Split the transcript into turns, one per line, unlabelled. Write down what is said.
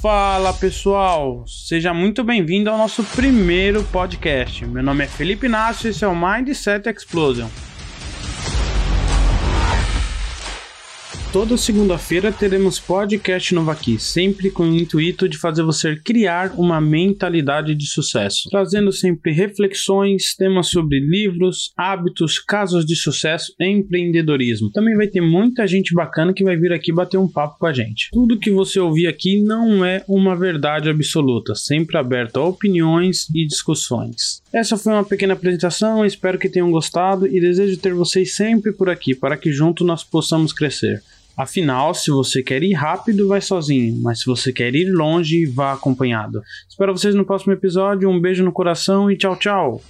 Fala pessoal, seja muito bem-vindo ao nosso primeiro podcast. Meu nome é Felipe Inácio e esse é o Mindset Explosion. Toda segunda-feira teremos podcast novo aqui, sempre com o intuito de fazer você criar uma mentalidade de sucesso, trazendo sempre reflexões, temas sobre livros, hábitos, casos de sucesso e empreendedorismo. Também vai ter muita gente bacana que vai vir aqui bater um papo com a gente. Tudo que você ouvir aqui não é uma verdade absoluta, sempre aberto a opiniões e discussões. Essa foi uma pequena apresentação, espero que tenham gostado e desejo ter vocês sempre por aqui para que juntos nós possamos crescer. Afinal, se você quer ir rápido, vai sozinho, mas se você quer ir longe, vá acompanhado. Espero vocês no próximo episódio. Um beijo no coração e tchau, tchau.